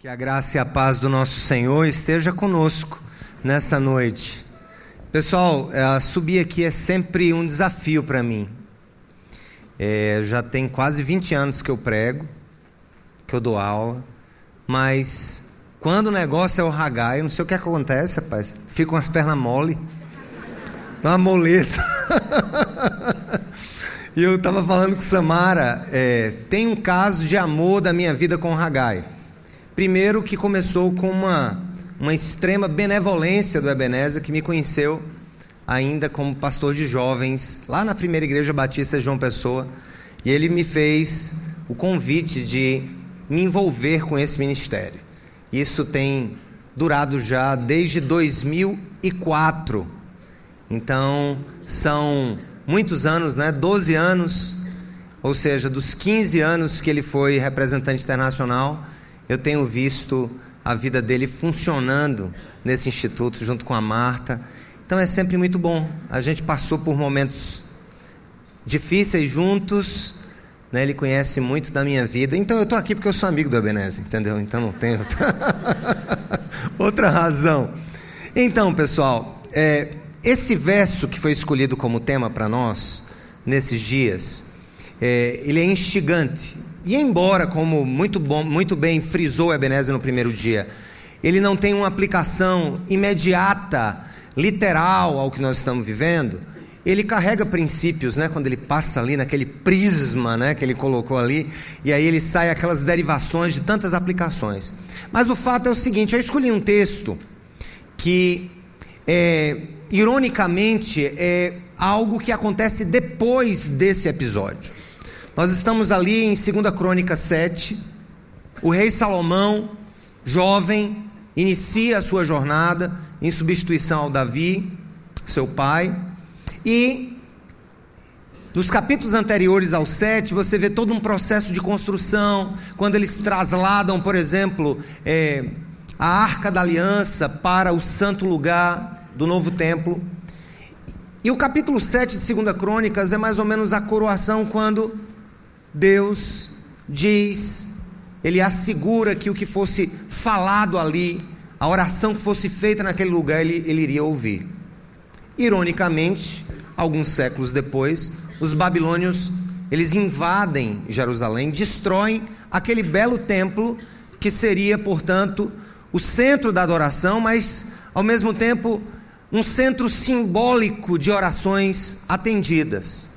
Que a graça e a paz do nosso Senhor esteja conosco nessa noite. Pessoal, é, subir aqui é sempre um desafio para mim. É, já tem quase 20 anos que eu prego, que eu dou aula, mas quando o negócio é o ragai, não sei o que acontece, rapaz. Ficam as pernas mole, dá uma moleza. e eu estava falando com Samara, é, tem um caso de amor da minha vida com o ragai. Primeiro que começou com uma, uma extrema benevolência do Ebenezer, que me conheceu ainda como pastor de jovens, lá na primeira igreja batista de João Pessoa, e ele me fez o convite de me envolver com esse ministério. Isso tem durado já desde 2004. Então, são muitos anos, né? 12 anos, ou seja, dos 15 anos que ele foi representante internacional, eu tenho visto a vida dele funcionando nesse instituto junto com a Marta. Então é sempre muito bom. A gente passou por momentos difíceis juntos. Né? Ele conhece muito da minha vida. Então eu estou aqui porque eu sou amigo do Ebenezer, entendeu? Então não outra, outra razão. Então, pessoal, é, esse verso que foi escolhido como tema para nós nesses dias, é, ele é instigante. E embora, como muito, bom, muito bem frisou Ebenezer no primeiro dia, ele não tem uma aplicação imediata, literal ao que nós estamos vivendo, ele carrega princípios, né? Quando ele passa ali naquele prisma, né? Que ele colocou ali, e aí ele sai aquelas derivações de tantas aplicações. Mas o fato é o seguinte: eu escolhi um texto que, é, ironicamente, é algo que acontece depois desse episódio. Nós estamos ali em 2 Crônica 7. O rei Salomão, jovem, inicia a sua jornada em substituição ao Davi, seu pai. E nos capítulos anteriores ao 7, você vê todo um processo de construção, quando eles trasladam, por exemplo, é, a arca da aliança para o santo lugar do novo templo. E o capítulo 7 de 2 Crônicas é mais ou menos a coroação quando Deus diz, ele assegura que o que fosse falado ali, a oração que fosse feita naquele lugar, ele, ele iria ouvir. Ironicamente, alguns séculos depois, os babilônios eles invadem Jerusalém, destroem aquele belo templo que seria, portanto, o centro da adoração, mas ao mesmo tempo um centro simbólico de orações atendidas.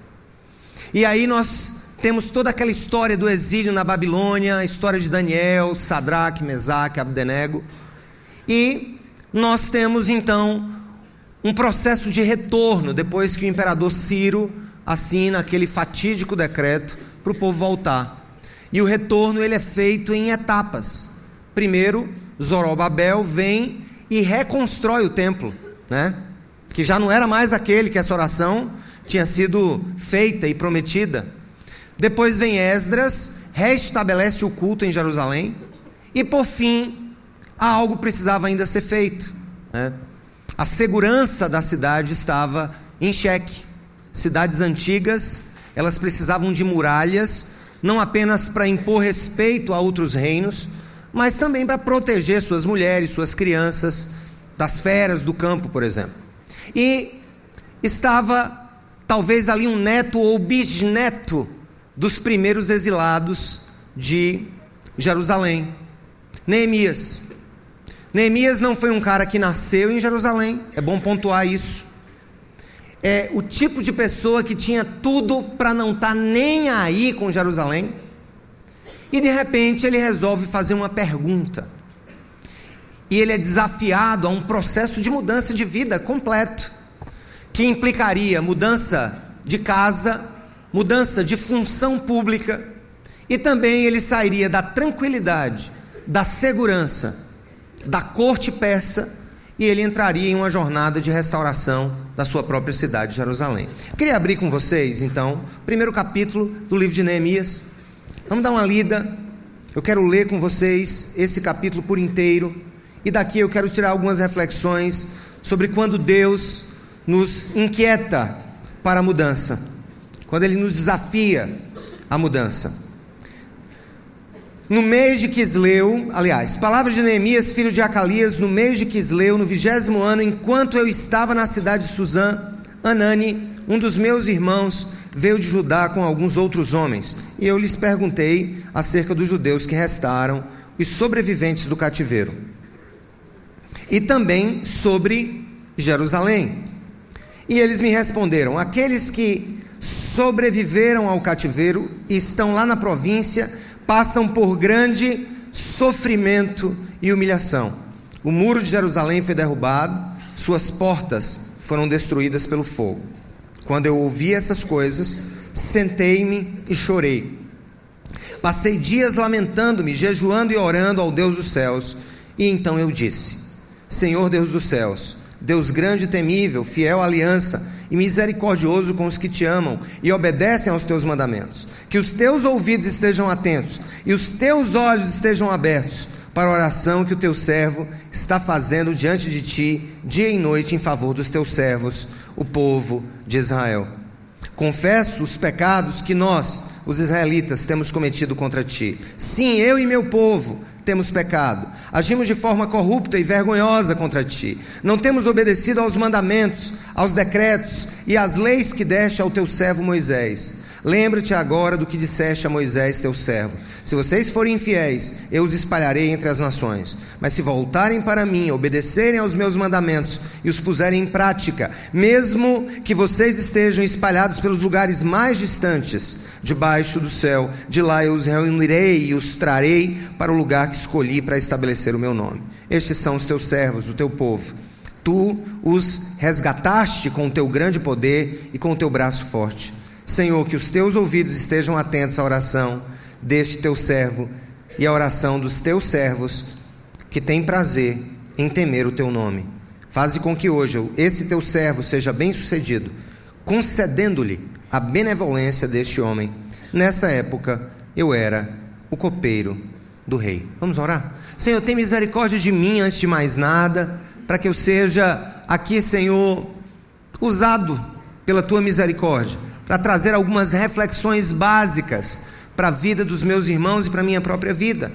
E aí nós temos toda aquela história do exílio na Babilônia, a história de Daniel, Sadraque, Mesaque, Abdenego. E nós temos então um processo de retorno depois que o imperador Ciro assina aquele fatídico decreto para o povo voltar. E o retorno ele é feito em etapas. Primeiro, Zorobabel vem e reconstrói o templo, né? Que já não era mais aquele que essa oração tinha sido feita e prometida. Depois vem Esdras, restabelece o culto em Jerusalém. E por fim, algo precisava ainda ser feito. Né? A segurança da cidade estava em xeque. Cidades antigas, elas precisavam de muralhas, não apenas para impor respeito a outros reinos, mas também para proteger suas mulheres, suas crianças, das feras do campo, por exemplo. E estava talvez ali um neto ou bisneto dos primeiros exilados de Jerusalém. Neemias. Neemias não foi um cara que nasceu em Jerusalém, é bom pontuar isso. É o tipo de pessoa que tinha tudo para não estar tá nem aí com Jerusalém. E de repente ele resolve fazer uma pergunta. E ele é desafiado a um processo de mudança de vida completo, que implicaria mudança de casa, mudança de função pública, e também ele sairia da tranquilidade, da segurança, da corte persa, e ele entraria em uma jornada de restauração da sua própria cidade, Jerusalém. Queria abrir com vocês, então, o primeiro capítulo do livro de Neemias. Vamos dar uma lida. Eu quero ler com vocês esse capítulo por inteiro, e daqui eu quero tirar algumas reflexões sobre quando Deus nos inquieta para a mudança quando ele nos desafia à mudança. no mês de Quisleu, aliás, palavras de Neemias, filho de Acalias, no mês de Quisleu, no vigésimo ano, enquanto eu estava na cidade de Suzã, Anani, um dos meus irmãos, veio de Judá com alguns outros homens, e eu lhes perguntei acerca dos judeus que restaram, os sobreviventes do cativeiro, e também sobre Jerusalém. E eles me responderam: aqueles que sobreviveram ao cativeiro estão lá na província passam por grande sofrimento e humilhação. O muro de Jerusalém foi derrubado, suas portas foram destruídas pelo fogo. Quando eu ouvi essas coisas, sentei-me e chorei. Passei dias lamentando-me, jejuando e orando ao Deus dos céus. E então eu disse: Senhor Deus dos céus, Deus grande e temível, fiel aliança e misericordioso com os que te amam e obedecem aos teus mandamentos. Que os teus ouvidos estejam atentos e os teus olhos estejam abertos para a oração que o teu servo está fazendo diante de ti, dia e noite, em favor dos teus servos, o povo de Israel. Confesso os pecados que nós, os israelitas, temos cometido contra ti. Sim, eu e meu povo temos pecado. Agimos de forma corrupta e vergonhosa contra ti. Não temos obedecido aos mandamentos, aos decretos e às leis que deste ao teu servo Moisés. Lembra-te agora do que disseste a Moisés, teu servo. Se vocês forem infiéis, eu os espalharei entre as nações. Mas se voltarem para mim, obedecerem aos meus mandamentos e os puserem em prática, mesmo que vocês estejam espalhados pelos lugares mais distantes, debaixo do céu, de lá eu os reunirei e os trarei para o lugar que escolhi para estabelecer o meu nome. Estes são os teus servos, o teu povo. Tu os resgataste com o teu grande poder e com o teu braço forte. Senhor, que os teus ouvidos estejam atentos à oração deste teu servo e à oração dos teus servos que têm prazer em temer o teu nome. Faze com que hoje esse teu servo seja bem-sucedido, concedendo-lhe a benevolência deste homem. Nessa época eu era o copeiro do rei. Vamos orar? Senhor, tem misericórdia de mim antes de mais nada, para que eu seja aqui, Senhor, usado pela tua misericórdia para trazer algumas reflexões básicas para a vida dos meus irmãos e para a minha própria vida.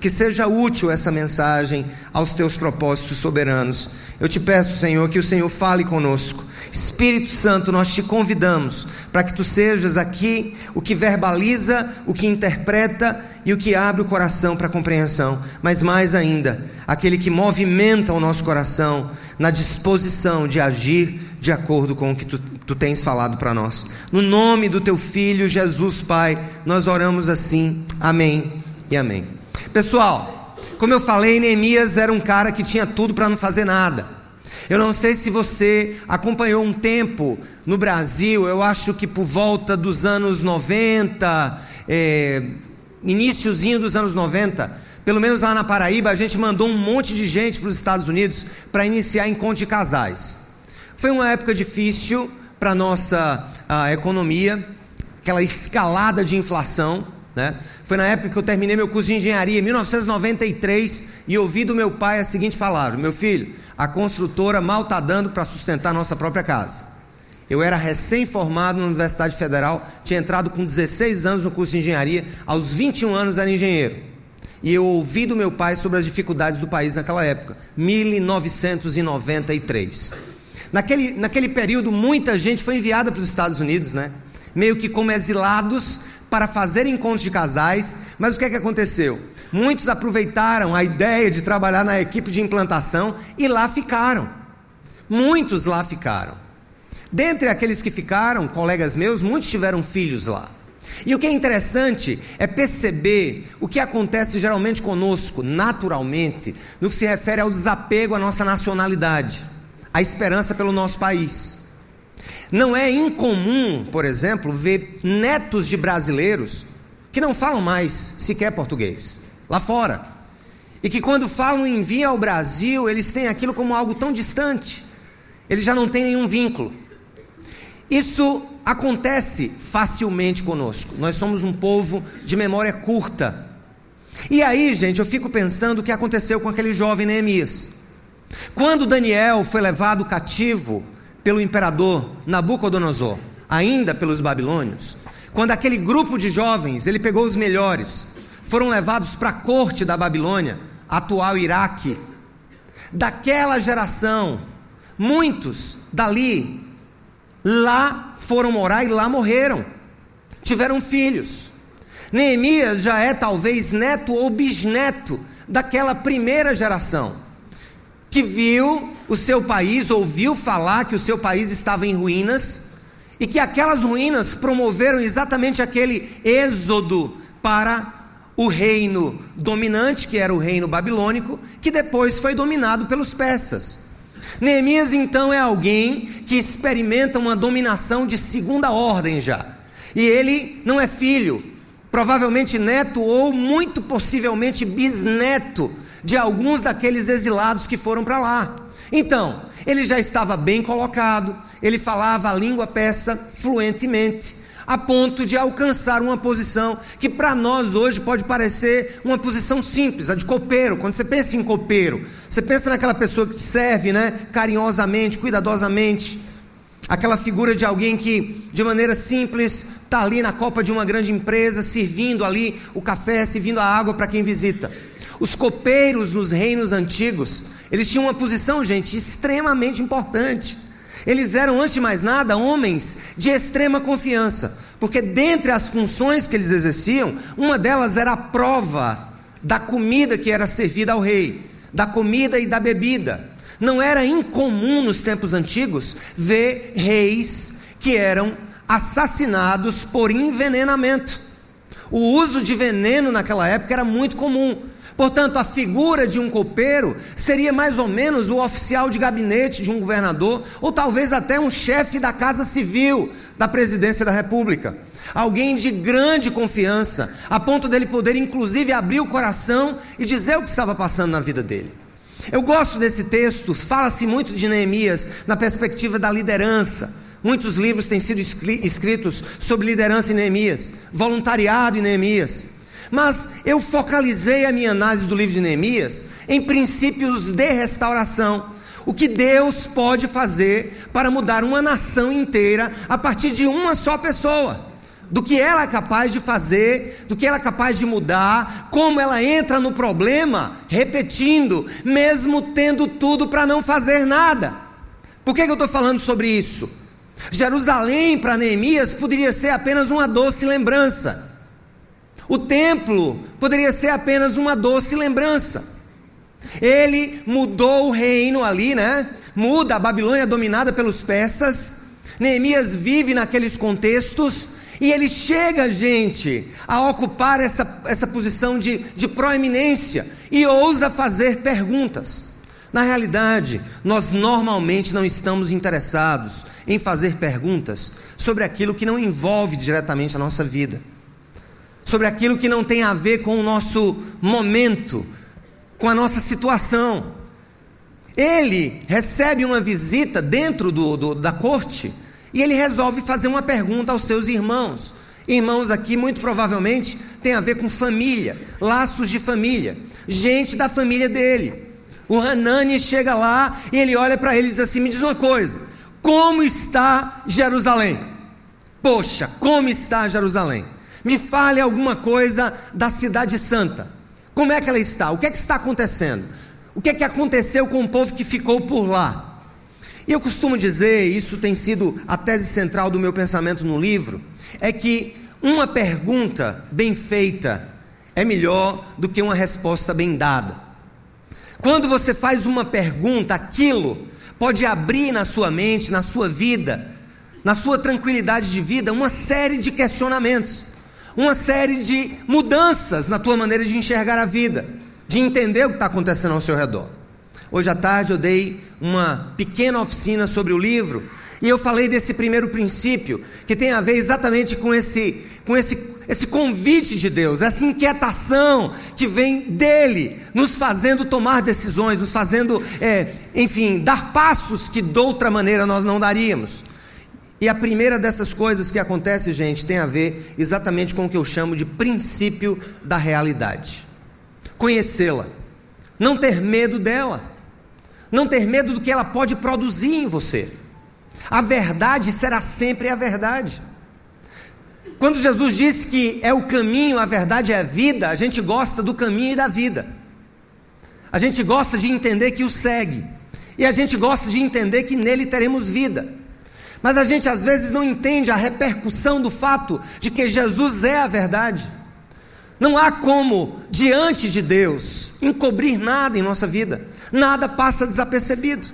Que seja útil essa mensagem aos teus propósitos soberanos. Eu te peço, Senhor, que o Senhor fale conosco. Espírito Santo, nós te convidamos para que tu sejas aqui o que verbaliza, o que interpreta e o que abre o coração para a compreensão, mas mais ainda, aquele que movimenta o nosso coração na disposição de agir de acordo com o que tu, tu tens falado para nós. No nome do teu filho Jesus, Pai, nós oramos assim. Amém e amém. Pessoal, como eu falei, Neemias era um cara que tinha tudo para não fazer nada. Eu não sei se você acompanhou um tempo no Brasil, eu acho que por volta dos anos 90, é, iníciozinho dos anos 90, pelo menos lá na Paraíba, a gente mandou um monte de gente para os Estados Unidos para iniciar encontro de casais. Foi uma época difícil para a nossa economia, aquela escalada de inflação. Né? Foi na época que eu terminei meu curso de engenharia, em 1993, e ouvi do meu pai a seguinte palavra: Meu filho, a construtora mal está dando para sustentar a nossa própria casa. Eu era recém-formado na Universidade Federal, tinha entrado com 16 anos no curso de engenharia, aos 21 anos era engenheiro. E eu ouvi do meu pai sobre as dificuldades do país naquela época, 1993. Naquele, naquele período, muita gente foi enviada para os Estados Unidos, né? Meio que como exilados para fazer encontros de casais. Mas o que é que aconteceu? Muitos aproveitaram a ideia de trabalhar na equipe de implantação e lá ficaram. Muitos lá ficaram. Dentre aqueles que ficaram, colegas meus, muitos tiveram filhos lá. E o que é interessante é perceber o que acontece geralmente conosco, naturalmente, no que se refere ao desapego à nossa nacionalidade, à esperança pelo nosso país. Não é incomum, por exemplo, ver netos de brasileiros que não falam mais sequer português, lá fora. E que quando falam em vir ao Brasil, eles têm aquilo como algo tão distante, eles já não têm nenhum vínculo. Isso acontece facilmente conosco. Nós somos um povo de memória curta. E aí, gente, eu fico pensando o que aconteceu com aquele jovem Neemias. Quando Daniel foi levado cativo pelo imperador Nabucodonosor, ainda pelos babilônios, quando aquele grupo de jovens, ele pegou os melhores, foram levados para a corte da Babilônia, atual Iraque. Daquela geração, muitos dali, lá foram morar e lá morreram, tiveram filhos. Neemias já é talvez neto ou bisneto daquela primeira geração, que viu o seu país, ouviu falar que o seu país estava em ruínas, e que aquelas ruínas promoveram exatamente aquele êxodo para o reino dominante, que era o reino babilônico, que depois foi dominado pelos persas. Neemias então é alguém que experimenta uma dominação de segunda ordem já. E ele não é filho, provavelmente neto ou muito possivelmente bisneto de alguns daqueles exilados que foram para lá. Então, ele já estava bem colocado, ele falava a língua persa fluentemente, a ponto de alcançar uma posição que para nós hoje pode parecer uma posição simples, a de copeiro. Quando você pensa em copeiro, você pensa naquela pessoa que te serve, né, carinhosamente, cuidadosamente, aquela figura de alguém que, de maneira simples, está ali na copa de uma grande empresa, servindo ali o café, servindo a água para quem visita. Os copeiros nos reinos antigos, eles tinham uma posição, gente, extremamente importante. Eles eram, antes de mais nada, homens de extrema confiança, porque dentre as funções que eles exerciam, uma delas era a prova da comida que era servida ao rei, da comida e da bebida. Não era incomum nos tempos antigos ver reis que eram assassinados por envenenamento. O uso de veneno naquela época era muito comum. Portanto, a figura de um copeiro seria mais ou menos o oficial de gabinete de um governador, ou talvez até um chefe da Casa Civil da Presidência da República. Alguém de grande confiança, a ponto dele poder inclusive abrir o coração e dizer o que estava passando na vida dele. Eu gosto desse texto, fala-se muito de Neemias na perspectiva da liderança. Muitos livros têm sido escritos sobre liderança em Neemias, voluntariado em Neemias. Mas eu focalizei a minha análise do livro de Neemias em princípios de restauração. O que Deus pode fazer para mudar uma nação inteira a partir de uma só pessoa. Do que ela é capaz de fazer, do que ela é capaz de mudar, como ela entra no problema, repetindo, mesmo tendo tudo para não fazer nada. Por que, que eu estou falando sobre isso? Jerusalém para Neemias poderia ser apenas uma doce lembrança. O templo poderia ser apenas uma doce lembrança. Ele mudou o reino ali, né? Muda a Babilônia dominada pelos persas. Neemias vive naqueles contextos. E ele chega, gente, a ocupar essa, essa posição de, de proeminência e ousa fazer perguntas. Na realidade, nós normalmente não estamos interessados em fazer perguntas sobre aquilo que não envolve diretamente a nossa vida sobre aquilo que não tem a ver com o nosso momento, com a nossa situação. Ele recebe uma visita dentro do, do, da corte e ele resolve fazer uma pergunta aos seus irmãos. Irmãos aqui, muito provavelmente, tem a ver com família, laços de família, gente da família dele. O Hanani chega lá e ele olha para ele e diz assim: Me diz uma coisa, como está Jerusalém? Poxa, como está Jerusalém? Me fale alguma coisa da Cidade Santa. Como é que ela está? O que é que está acontecendo? O que é que aconteceu com o povo que ficou por lá? E eu costumo dizer, isso tem sido a tese central do meu pensamento no livro, é que uma pergunta bem feita é melhor do que uma resposta bem dada. Quando você faz uma pergunta, aquilo pode abrir na sua mente, na sua vida, na sua tranquilidade de vida, uma série de questionamentos uma série de mudanças na tua maneira de enxergar a vida, de entender o que está acontecendo ao seu redor. Hoje à tarde eu dei uma pequena oficina sobre o livro e eu falei desse primeiro princípio que tem a ver exatamente com esse, com esse, esse convite de Deus, essa inquietação que vem dele, nos fazendo tomar decisões, nos fazendo, é, enfim, dar passos que de outra maneira nós não daríamos. E a primeira dessas coisas que acontece, gente, tem a ver exatamente com o que eu chamo de princípio da realidade. Conhecê-la, não ter medo dela, não ter medo do que ela pode produzir em você. A verdade será sempre a verdade. Quando Jesus disse que é o caminho, a verdade é a vida, a gente gosta do caminho e da vida. A gente gosta de entender que o segue. E a gente gosta de entender que nele teremos vida. Mas a gente às vezes não entende a repercussão do fato de que Jesus é a verdade. Não há como, diante de Deus, encobrir nada em nossa vida, nada passa desapercebido.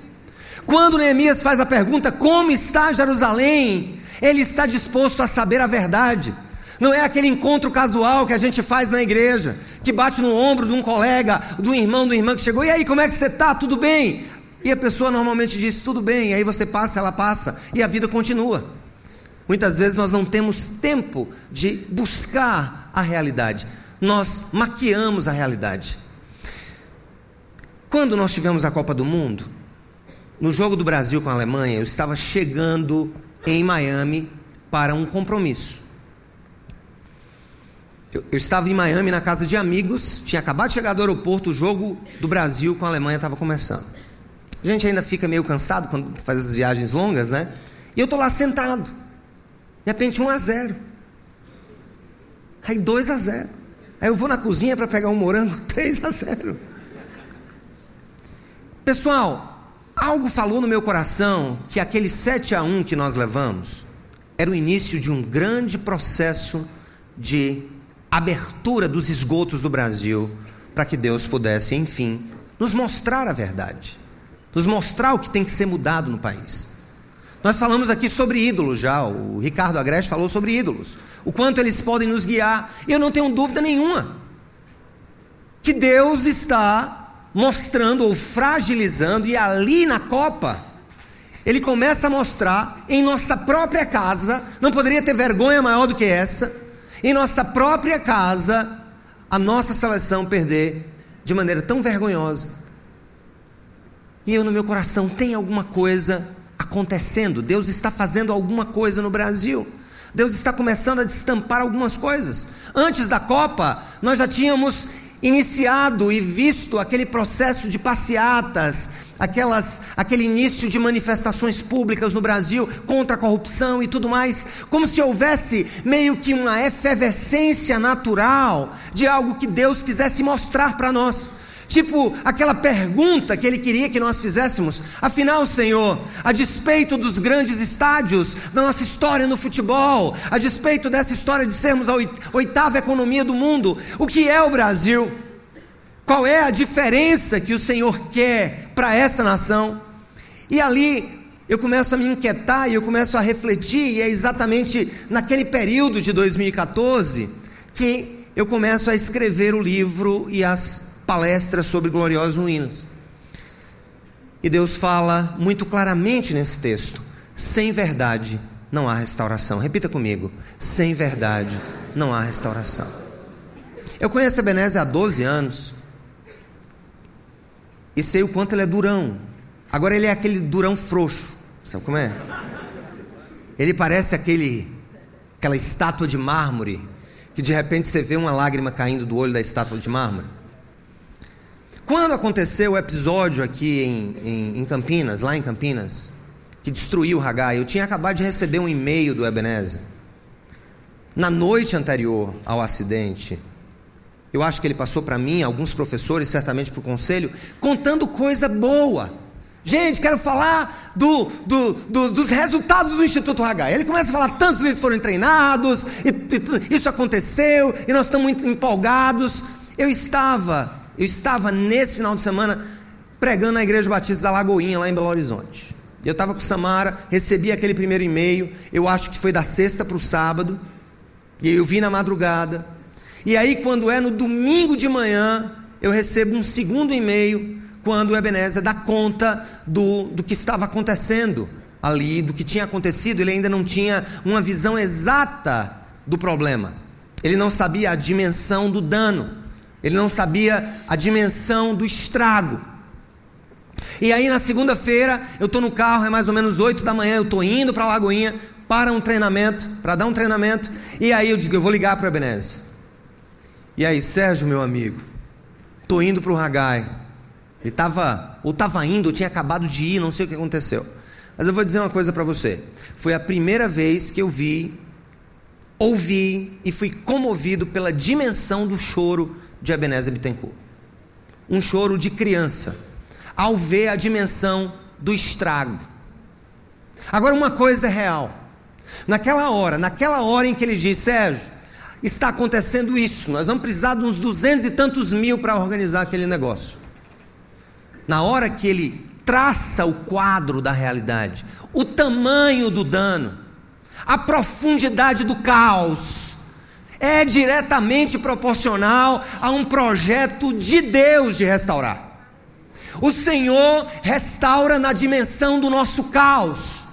Quando Neemias faz a pergunta: Como está Jerusalém? Ele está disposto a saber a verdade. Não é aquele encontro casual que a gente faz na igreja, que bate no ombro de um colega, do irmão, do irmã que chegou, e aí, como é que você está? Tudo bem? E a pessoa normalmente diz tudo bem, aí você passa, ela passa, e a vida continua. Muitas vezes nós não temos tempo de buscar a realidade, nós maquiamos a realidade. Quando nós tivemos a Copa do Mundo, no jogo do Brasil com a Alemanha, eu estava chegando em Miami para um compromisso. Eu, eu, estava em Miami na casa de amigos, tinha acabado de chegar do aeroporto, o jogo do Brasil com a Alemanha estava começando. A gente ainda fica meio cansado quando faz as viagens longas, né? E eu estou lá sentado. De repente, 1 a 0. Aí 2 a 0. Aí eu vou na cozinha para pegar um morango, 3 a 0. Pessoal, algo falou no meu coração que aquele 7 a 1 que nós levamos era o início de um grande processo de abertura dos esgotos do Brasil para que Deus pudesse, enfim, nos mostrar a verdade nos mostrar o que tem que ser mudado no país. Nós falamos aqui sobre ídolos já, o Ricardo Agreste falou sobre ídolos, o quanto eles podem nos guiar, e eu não tenho dúvida nenhuma que Deus está mostrando ou fragilizando, e ali na Copa, ele começa a mostrar em nossa própria casa, não poderia ter vergonha maior do que essa, em nossa própria casa, a nossa seleção perder de maneira tão vergonhosa e eu no meu coração, tem alguma coisa acontecendo, Deus está fazendo alguma coisa no Brasil. Deus está começando a destampar algumas coisas. Antes da Copa, nós já tínhamos iniciado e visto aquele processo de passeatas, aquelas, aquele início de manifestações públicas no Brasil contra a corrupção e tudo mais, como se houvesse meio que uma efervescência natural de algo que Deus quisesse mostrar para nós. Tipo aquela pergunta que ele queria que nós fizéssemos. Afinal, Senhor, a despeito dos grandes estádios da nossa história no futebol, a despeito dessa história de sermos a oitava economia do mundo, o que é o Brasil? Qual é a diferença que o Senhor quer para essa nação? E ali eu começo a me inquietar e eu começo a refletir, e é exatamente naquele período de 2014 que eu começo a escrever o livro e as palestras sobre gloriosas ruínas. E Deus fala muito claramente nesse texto: sem verdade não há restauração. Repita comigo: sem verdade não há restauração. Eu conheço Ebenezer há 12 anos e sei o quanto ele é durão. Agora ele é aquele durão frouxo, sabe como é? Ele parece aquele aquela estátua de mármore que de repente você vê uma lágrima caindo do olho da estátua de mármore. Quando aconteceu o episódio aqui em, em, em Campinas, lá em Campinas, que destruiu o Hagai, eu tinha acabado de receber um e-mail do Ebenezer. Na noite anterior ao acidente, eu acho que ele passou para mim, alguns professores, certamente para o conselho, contando coisa boa. Gente, quero falar do, do, do, dos resultados do Instituto Hagai. Ele começa a falar: tantos líderes foram treinados, e, e, isso aconteceu, e nós estamos empolgados. Eu estava eu estava nesse final de semana pregando na Igreja Batista da Lagoinha, lá em Belo Horizonte. Eu estava com Samara, recebi aquele primeiro e-mail, eu acho que foi da sexta para o sábado, e eu vi na madrugada. E aí, quando é no domingo de manhã, eu recebo um segundo e-mail, quando o Ebenezer dá conta do, do que estava acontecendo ali, do que tinha acontecido, ele ainda não tinha uma visão exata do problema, ele não sabia a dimensão do dano. Ele não sabia a dimensão do estrago. E aí na segunda-feira, eu estou no carro, é mais ou menos 8 da manhã, eu estou indo para a Lagoinha para um treinamento, para dar um treinamento, e aí eu digo, eu vou ligar para o Ebenezer. E aí, Sérgio, meu amigo, estou indo para o Ragai. Ele estava, ou estava indo, ou tinha acabado de ir, não sei o que aconteceu. Mas eu vou dizer uma coisa para você. Foi a primeira vez que eu vi ouvi e fui comovido pela dimensão do choro de Ebenezer Bittencourt. Um choro de criança, ao ver a dimensão do estrago. Agora, uma coisa é real. Naquela hora, naquela hora em que ele diz, Sérgio, está acontecendo isso, nós vamos precisar de uns duzentos e tantos mil para organizar aquele negócio. Na hora que ele traça o quadro da realidade, o tamanho do dano, a profundidade do caos, é diretamente proporcional a um projeto de Deus de restaurar. O Senhor restaura na dimensão do nosso caos.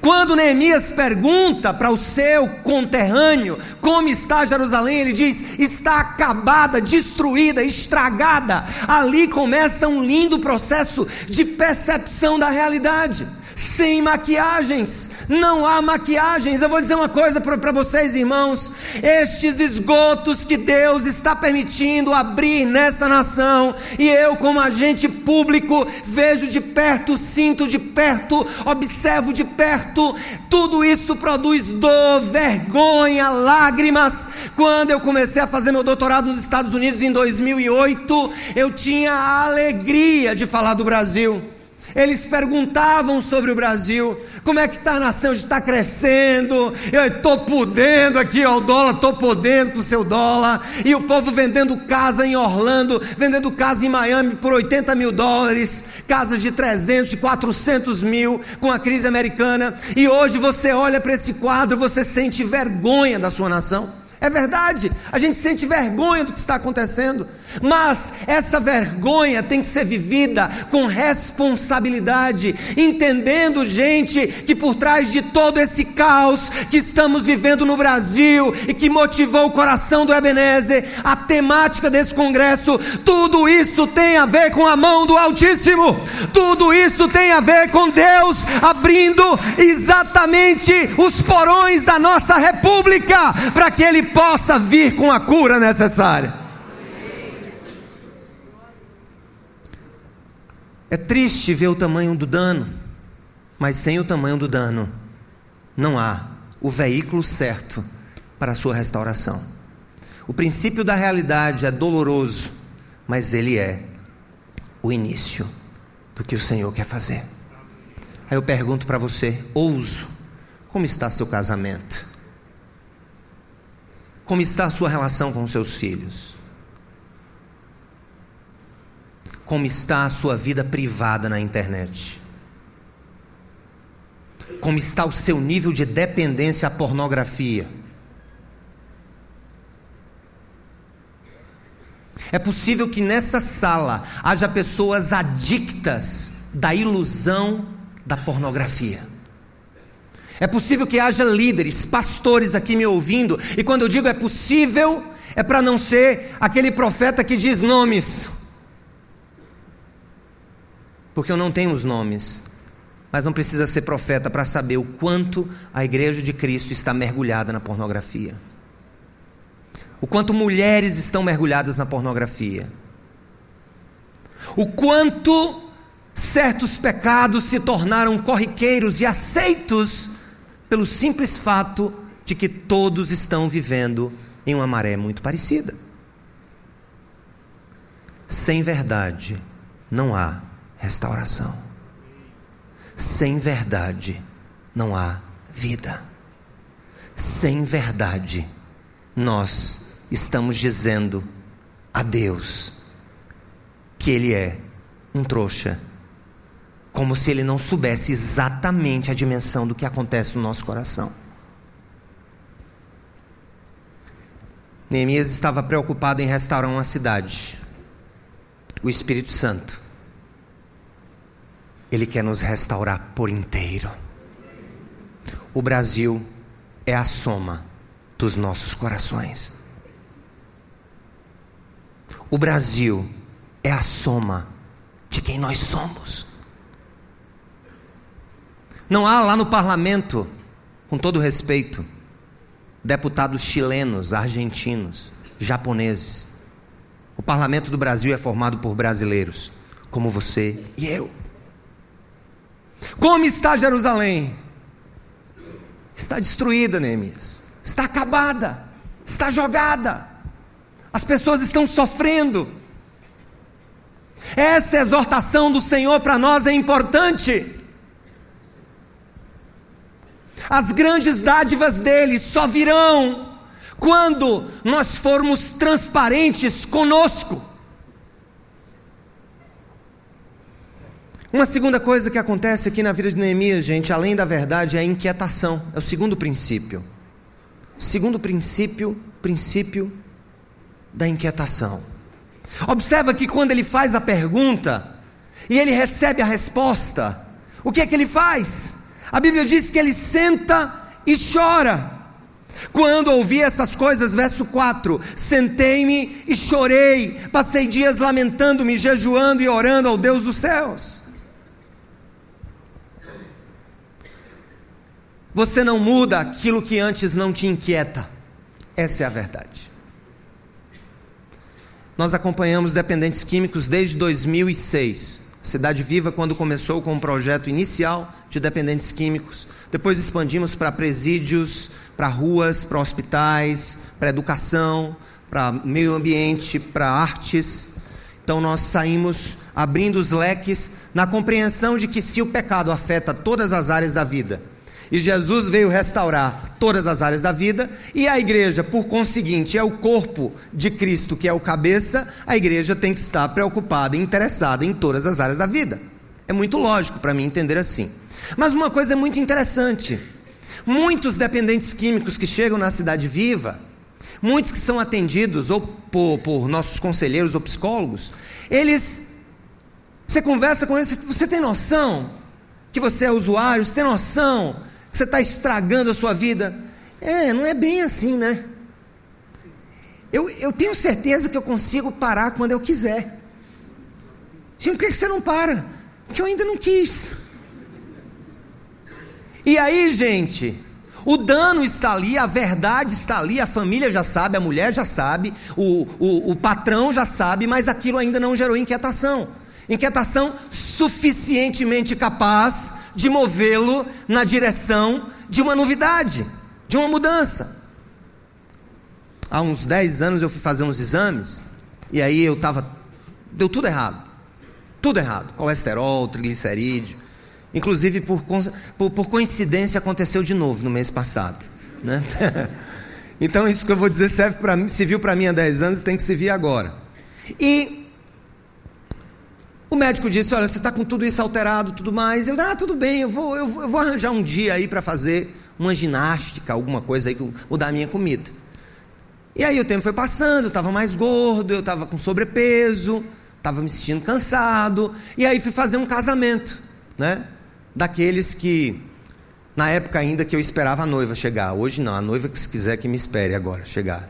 Quando Neemias pergunta para o seu conterrâneo como está Jerusalém, ele diz: está acabada, destruída, estragada. Ali começa um lindo processo de percepção da realidade sem maquiagens. Não há maquiagens. Eu vou dizer uma coisa para vocês, irmãos: estes esgotos que Deus está permitindo abrir nessa nação, e eu, como agente público, vejo de perto, sinto de perto, observo de perto, tudo isso produz dor, vergonha, lágrimas. Quando eu comecei a fazer meu doutorado nos Estados Unidos em 2008, eu tinha a alegria de falar do Brasil. Eles perguntavam sobre o Brasil, como é que está a nação, está crescendo, eu estou podendo aqui ó, o dólar, estou podendo com o seu dólar, e o povo vendendo casa em Orlando, vendendo casa em Miami por 80 mil dólares, casas de 300, de 400 mil, com a crise americana, e hoje você olha para esse quadro, você sente vergonha da sua nação, é verdade, a gente sente vergonha do que está acontecendo, mas essa vergonha tem que ser vivida com responsabilidade, entendendo, gente, que por trás de todo esse caos que estamos vivendo no Brasil e que motivou o coração do Ebenezer, a temática desse congresso, tudo isso tem a ver com a mão do Altíssimo, tudo isso tem a ver com Deus abrindo exatamente os porões da nossa república para que Ele possa vir com a cura necessária. É triste ver o tamanho do dano, mas sem o tamanho do dano, não há o veículo certo para a sua restauração. O princípio da realidade é doloroso, mas ele é o início do que o Senhor quer fazer. Aí eu pergunto para você, ouso, como está seu casamento? Como está a sua relação com seus filhos? Como está a sua vida privada na internet. Como está o seu nível de dependência à pornografia. É possível que nessa sala haja pessoas adictas da ilusão da pornografia. É possível que haja líderes, pastores aqui me ouvindo, e quando eu digo é possível, é para não ser aquele profeta que diz nomes porque eu não tenho os nomes. Mas não precisa ser profeta para saber o quanto a igreja de Cristo está mergulhada na pornografia. O quanto mulheres estão mergulhadas na pornografia. O quanto certos pecados se tornaram corriqueiros e aceitos pelo simples fato de que todos estão vivendo em uma maré muito parecida. Sem verdade não há restauração. Sem verdade não há vida. Sem verdade, nós estamos dizendo a Deus que Ele é um trouxa, como se Ele não soubesse exatamente a dimensão do que acontece no nosso coração. Neemias estava preocupado em restaurar uma cidade. O Espírito Santo ele quer nos restaurar por inteiro. O Brasil é a soma dos nossos corações. O Brasil é a soma de quem nós somos. Não há lá no parlamento, com todo respeito, deputados chilenos, argentinos, japoneses. O parlamento do Brasil é formado por brasileiros, como você e eu. Como está Jerusalém? Está destruída, Neemias. está acabada, está jogada. As pessoas estão sofrendo. Essa exortação do Senhor para nós é importante. As grandes dádivas dele só virão quando nós formos transparentes conosco. Uma segunda coisa que acontece aqui na vida de Neemias, gente, além da verdade, é a inquietação. É o segundo princípio. Segundo princípio, princípio da inquietação. Observa que quando ele faz a pergunta e ele recebe a resposta, o que é que ele faz? A Bíblia diz que ele senta e chora. Quando ouvi essas coisas, verso 4: Sentei-me e chorei, passei dias lamentando-me, jejuando e orando ao Deus dos céus. Você não muda aquilo que antes não te inquieta. Essa é a verdade. Nós acompanhamos dependentes químicos desde 2006. Cidade Viva, quando começou com um projeto inicial de dependentes químicos, depois expandimos para presídios, para ruas, para hospitais, para educação, para meio ambiente, para artes. Então nós saímos abrindo os leques na compreensão de que se o pecado afeta todas as áreas da vida, e Jesus veio restaurar todas as áreas da vida, e a igreja, por conseguinte, é o corpo de Cristo, que é o cabeça, a igreja tem que estar preocupada e interessada em todas as áreas da vida. É muito lógico para mim entender assim. Mas uma coisa é muito interessante: muitos dependentes químicos que chegam na cidade viva, muitos que são atendidos ou por, por nossos conselheiros ou psicólogos, eles. Você conversa com eles, você tem noção que você é usuário, você tem noção você está estragando a sua vida. É, não é bem assim, né? Eu, eu tenho certeza que eu consigo parar quando eu quiser. Gente, por que você não para? Porque eu ainda não quis. E aí, gente, o dano está ali, a verdade está ali, a família já sabe, a mulher já sabe, o, o, o patrão já sabe, mas aquilo ainda não gerou inquietação. Inquietação suficientemente capaz de movê-lo na direção de uma novidade, de uma mudança. Há uns 10 anos eu fui fazer uns exames, e aí eu estava. Deu tudo errado. Tudo errado. Colesterol, triglicerídeo. Inclusive, por, por, por coincidência, aconteceu de novo no mês passado. Né? então, isso que eu vou dizer serve para mim, se viu para mim há 10 anos, tem que se vir agora. E o médico disse: Olha, você está com tudo isso alterado, tudo mais. Eu, ah, tudo bem, eu vou, eu vou, eu vou arranjar um dia aí para fazer uma ginástica, alguma coisa aí, mudar a minha comida. E aí o tempo foi passando, eu estava mais gordo, eu estava com sobrepeso, estava me sentindo cansado. E aí fui fazer um casamento, né? Daqueles que, na época ainda que eu esperava a noiva chegar. Hoje não, a noiva que se quiser que me espere agora chegar.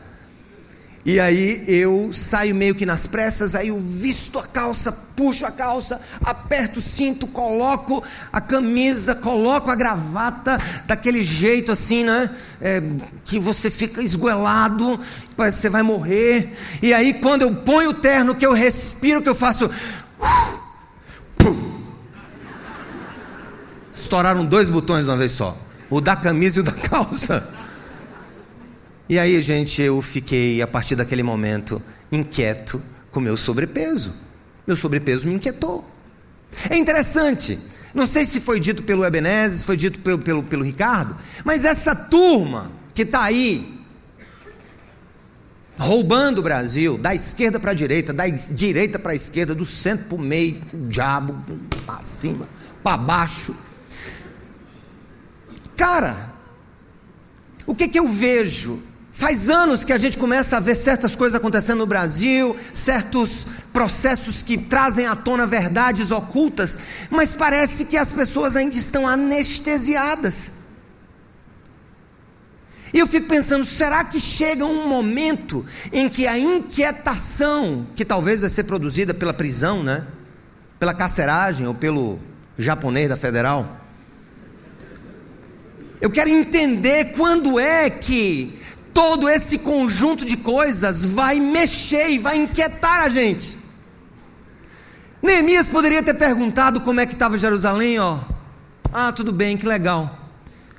E aí eu saio meio que nas pressas, aí eu visto a calça, puxo a calça, aperto o cinto, coloco a camisa, coloco a gravata, daquele jeito assim, né? É, que você fica esguelado, parece que você vai morrer. E aí quando eu ponho o terno, que eu respiro, que eu faço. Estouraram dois botões de uma vez só: o da camisa e o da calça. E aí, gente, eu fiquei, a partir daquele momento, inquieto com meu sobrepeso. Meu sobrepeso me inquietou. É interessante, não sei se foi dito pelo Ebenezer, se foi dito pelo, pelo, pelo Ricardo, mas essa turma que está aí, roubando o Brasil, da esquerda para a direita, da direita para a esquerda, do centro para o meio, o diabo, para cima, para baixo. Cara, o que, que eu vejo Faz anos que a gente começa a ver certas coisas acontecendo no Brasil, certos processos que trazem à tona verdades ocultas, mas parece que as pessoas ainda estão anestesiadas. E eu fico pensando, será que chega um momento em que a inquietação, que talvez vai ser produzida pela prisão, né? Pela carceragem ou pelo japonês da federal? Eu quero entender quando é que todo esse conjunto de coisas vai mexer e vai inquietar a gente. Neemias poderia ter perguntado como é que estava Jerusalém, ó. Ah, tudo bem, que legal.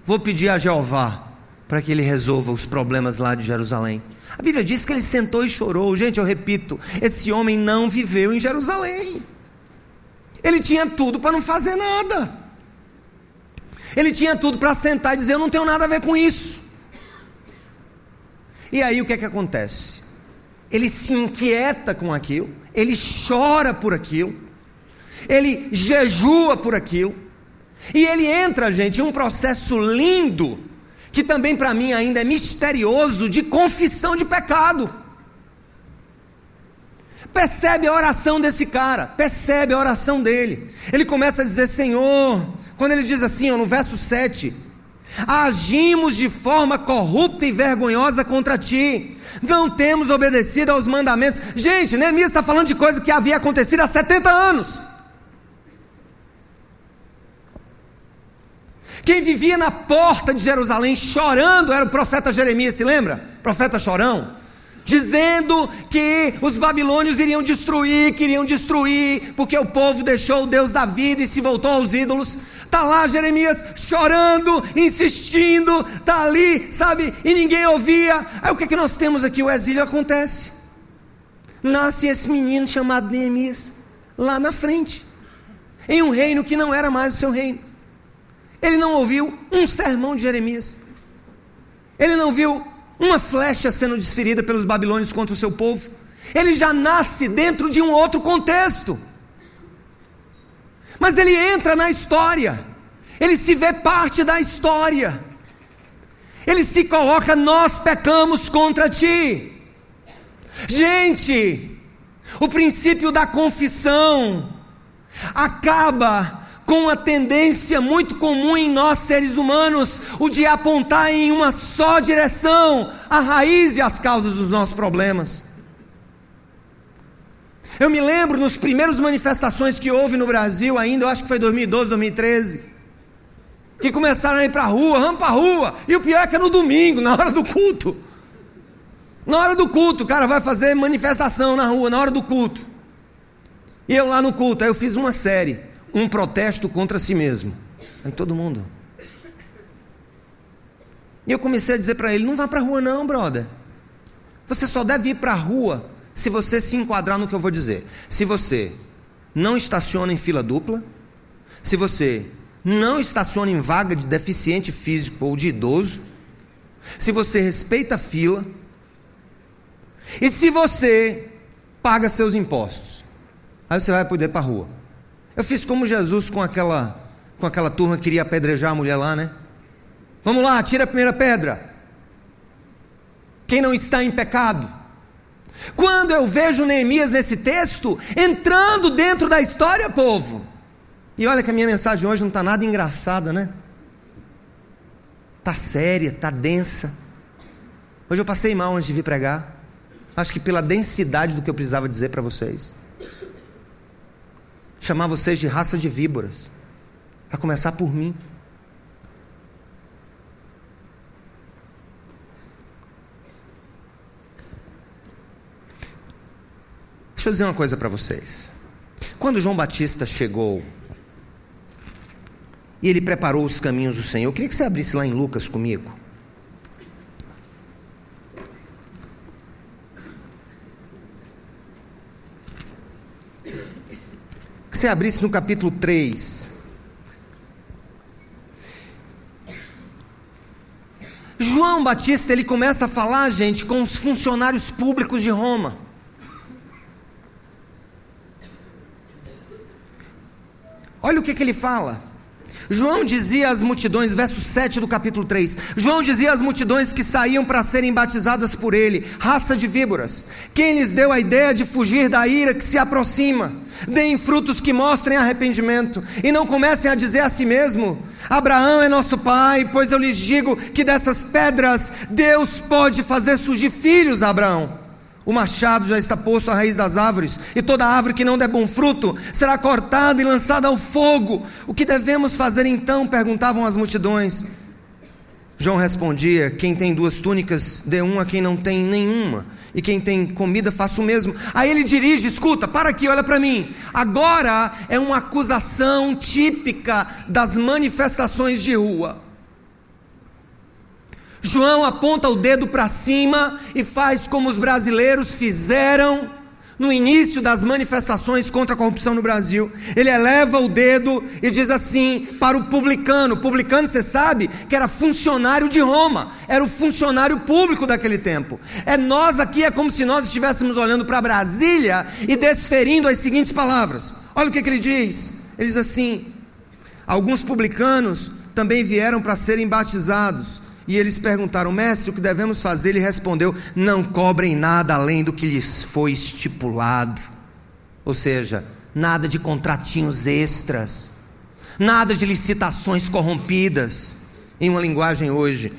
Vou pedir a Jeová para que ele resolva os problemas lá de Jerusalém. A Bíblia diz que ele sentou e chorou. Gente, eu repito, esse homem não viveu em Jerusalém. Ele tinha tudo para não fazer nada. Ele tinha tudo para sentar e dizer: Eu não tenho nada a ver com isso. E aí o que é que acontece? Ele se inquieta com aquilo, ele chora por aquilo, ele jejua por aquilo, e ele entra, gente, em um processo lindo que também para mim ainda é misterioso, de confissão de pecado. Percebe a oração desse cara, percebe a oração dele. Ele começa a dizer: Senhor, quando ele diz assim, ó, no verso 7, agimos de forma corrupta e vergonhosa contra ti, não temos obedecido aos mandamentos. Gente, Neemias está falando de coisa que havia acontecido há 70 anos. Quem vivia na porta de Jerusalém chorando era o profeta Jeremias, se lembra? Profeta chorão. Dizendo que os babilônios iriam destruir, queriam destruir, porque o povo deixou o Deus da vida e se voltou aos ídolos. Está lá Jeremias chorando, insistindo, está ali, sabe, e ninguém ouvia. Aí o que, é que nós temos aqui? O exílio acontece. Nasce esse menino chamado Neemias, lá na frente, em um reino que não era mais o seu reino. Ele não ouviu um sermão de Jeremias. Ele não viu uma flecha sendo desferida pelos babilônios contra o seu povo. Ele já nasce dentro de um outro contexto. Mas ele entra na história. Ele se vê parte da história. Ele se coloca: Nós pecamos contra ti. Gente, o princípio da confissão acaba com a tendência muito comum em nós seres humanos, o de apontar em uma só direção a raiz e as causas dos nossos problemas. Eu me lembro nos primeiros manifestações que houve no Brasil, ainda, eu acho que foi 2012, 2013, que começaram a ir para a rua, vamos para a rua, e o pior é que é no domingo, na hora do culto. Na hora do culto, o cara vai fazer manifestação na rua, na hora do culto. E eu lá no culto, aí eu fiz uma série um protesto contra si mesmo. Aí todo mundo. E eu comecei a dizer para ele: não vá para a rua, não, brother. Você só deve ir para a rua se você se enquadrar no que eu vou dizer. Se você não estaciona em fila dupla, se você não estaciona em vaga de deficiente físico ou de idoso, se você respeita a fila, e se você paga seus impostos, aí você vai poder para a rua. Eu fiz como Jesus com aquela com aquela turma que queria apedrejar a mulher lá, né? Vamos lá, tira a primeira pedra. Quem não está em pecado? Quando eu vejo Neemias nesse texto, entrando dentro da história, povo. E olha que a minha mensagem hoje não está nada engraçada, né? Está séria, está densa. Hoje eu passei mal antes de vir pregar. Acho que pela densidade do que eu precisava dizer para vocês chamar vocês de raça de víboras, a começar por mim. Deixa eu dizer uma coisa para vocês. Quando João Batista chegou e ele preparou os caminhos do Senhor, eu queria que você abrisse lá em Lucas comigo. você abrisse no capítulo 3. João Batista, ele começa a falar, gente, com os funcionários públicos de Roma. Olha o que, que ele fala. João dizia às multidões, verso 7 do capítulo 3: João dizia às multidões que saíam para serem batizadas por ele, raça de víboras, quem lhes deu a ideia de fugir da ira que se aproxima? Deem frutos que mostrem arrependimento, e não comecem a dizer a si mesmo: Abraão é nosso pai, pois eu lhes digo que dessas pedras Deus pode fazer surgir filhos a Abraão. O machado já está posto à raiz das árvores, e toda árvore que não der bom fruto será cortada e lançada ao fogo. O que devemos fazer então? perguntavam as multidões. João respondia: Quem tem duas túnicas, dê uma a quem não tem nenhuma, e quem tem comida, faça o mesmo. Aí ele dirige: Escuta, para aqui, olha para mim. Agora é uma acusação típica das manifestações de rua. João aponta o dedo para cima e faz como os brasileiros fizeram no início das manifestações contra a corrupção no Brasil. Ele eleva o dedo e diz assim para o publicano: o publicano, você sabe, que era funcionário de Roma, era o funcionário público daquele tempo. É nós aqui, é como se nós estivéssemos olhando para Brasília e desferindo as seguintes palavras. Olha o que, que ele diz: ele diz assim: alguns publicanos também vieram para serem batizados. E eles perguntaram, mestre, o que devemos fazer? Ele respondeu: Não cobrem nada além do que lhes foi estipulado. Ou seja, nada de contratinhos extras, nada de licitações corrompidas, em uma linguagem hoje.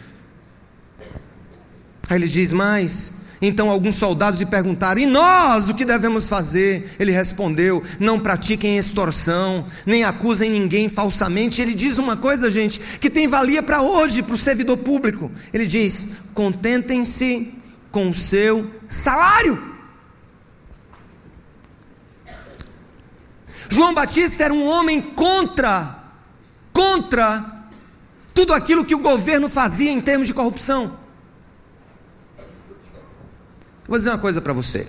Aí ele diz mais: então alguns soldados lhe perguntaram: E nós o que devemos fazer? Ele respondeu: Não pratiquem extorsão, nem acusem ninguém falsamente. Ele diz uma coisa, gente, que tem valia para hoje, para o servidor público. Ele diz: Contentem-se com o seu salário. João Batista era um homem contra, contra tudo aquilo que o governo fazia em termos de corrupção. Vou dizer uma coisa para você.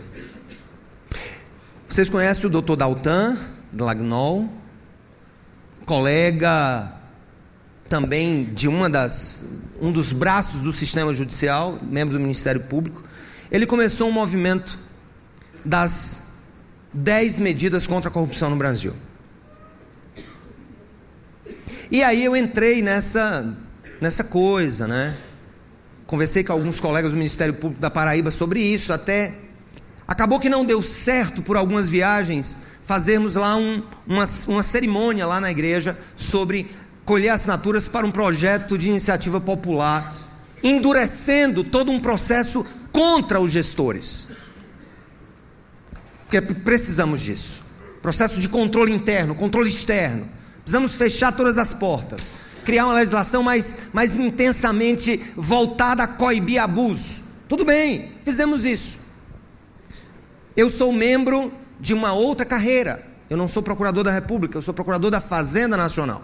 Vocês conhecem o Dr. Daltan, Lagnol, colega também de uma das, um dos braços do sistema judicial, membro do Ministério Público. Ele começou um movimento das 10 medidas contra a corrupção no Brasil. E aí eu entrei nessa, nessa coisa, né? Conversei com alguns colegas do Ministério Público da Paraíba sobre isso, até acabou que não deu certo por algumas viagens fazermos lá um, uma, uma cerimônia lá na igreja sobre colher assinaturas para um projeto de iniciativa popular, endurecendo todo um processo contra os gestores. Porque precisamos disso. Processo de controle interno, controle externo. Precisamos fechar todas as portas criar uma legislação mais, mais intensamente voltada a coibir abuso. Tudo bem, fizemos isso. Eu sou membro de uma outra carreira. Eu não sou procurador da República, eu sou procurador da Fazenda Nacional.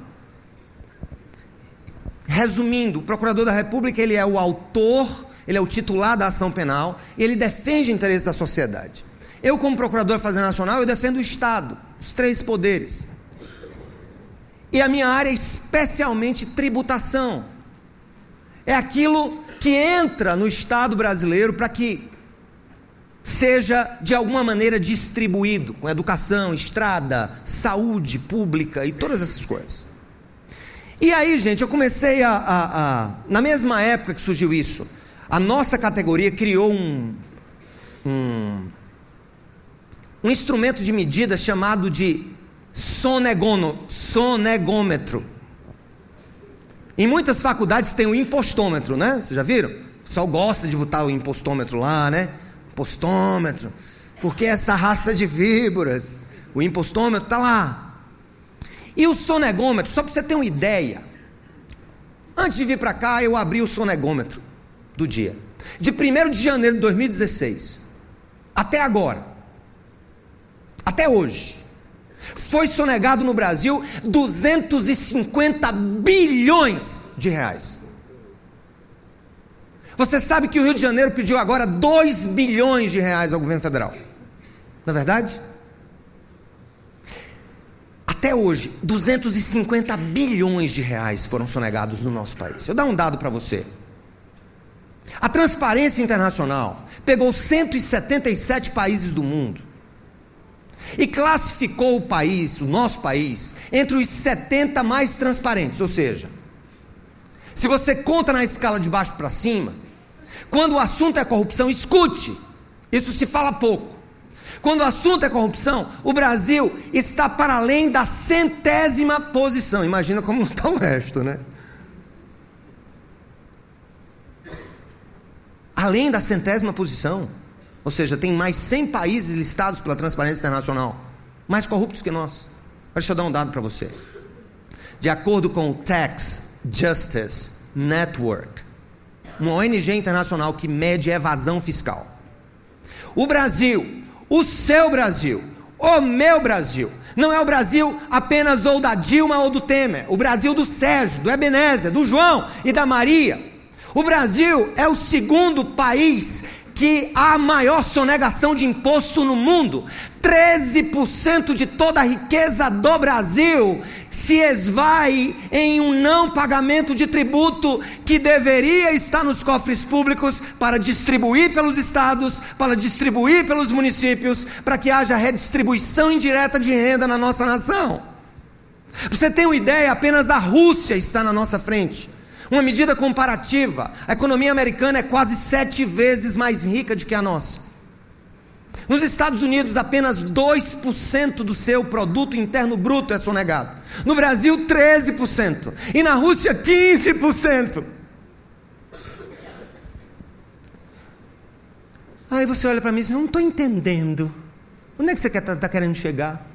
Resumindo, o procurador da República ele é o autor, ele é o titular da ação penal e ele defende o interesse da sociedade. Eu, como procurador da Fazenda Nacional, eu defendo o Estado, os três poderes. E a minha área é especialmente tributação. É aquilo que entra no Estado brasileiro para que seja de alguma maneira distribuído com educação, estrada, saúde pública e todas essas coisas. E aí, gente, eu comecei a, a, a na mesma época que surgiu isso, a nossa categoria criou um, um, um instrumento de medida chamado de sonegono, sonegômetro. Em muitas faculdades tem o impostômetro, né? Vocês já viram? O pessoal gosta de botar o impostômetro lá, né? Impostômetro. Porque essa raça de víboras, o impostômetro está lá. E o sonegômetro, só para você ter uma ideia. Antes de vir para cá, eu abri o sonegômetro do dia. De 1 de janeiro de 2016 até agora. Até hoje foi sonegado no Brasil 250 bilhões de reais. Você sabe que o Rio de Janeiro pediu agora 2 bilhões de reais ao governo federal. Não é verdade? Até hoje, 250 bilhões de reais foram sonegados no nosso país. Eu dar um dado para você. A Transparência Internacional pegou 177 países do mundo e classificou o país, o nosso país, entre os 70 mais transparentes. Ou seja, se você conta na escala de baixo para cima, quando o assunto é corrupção, escute, isso se fala pouco. Quando o assunto é corrupção, o Brasil está para além da centésima posição. Imagina como está o resto, né? Além da centésima posição. Ou seja, tem mais 100 países listados pela Transparência Internacional, mais corruptos que nós. Deixa eu dar um dado para você. De acordo com o Tax Justice Network, uma ONG internacional que mede evasão fiscal, o Brasil, o seu Brasil, o meu Brasil, não é o Brasil apenas ou da Dilma ou do Temer, o Brasil do Sérgio, do Ebenezer, do João e da Maria O Brasil é o segundo país que há maior sonegação de imposto no mundo. 13% de toda a riqueza do Brasil se esvai em um não pagamento de tributo que deveria estar nos cofres públicos para distribuir pelos estados, para distribuir pelos municípios, para que haja redistribuição indireta de renda na nossa nação. Você ter uma ideia, apenas a Rússia está na nossa frente. Uma medida comparativa: a economia americana é quase sete vezes mais rica do que a nossa. Nos Estados Unidos, apenas 2% do seu produto interno bruto é sonegado. No Brasil, 13%. E na Rússia, 15%. Aí você olha para mim e diz: Não estou entendendo. Onde é que você está tá querendo chegar?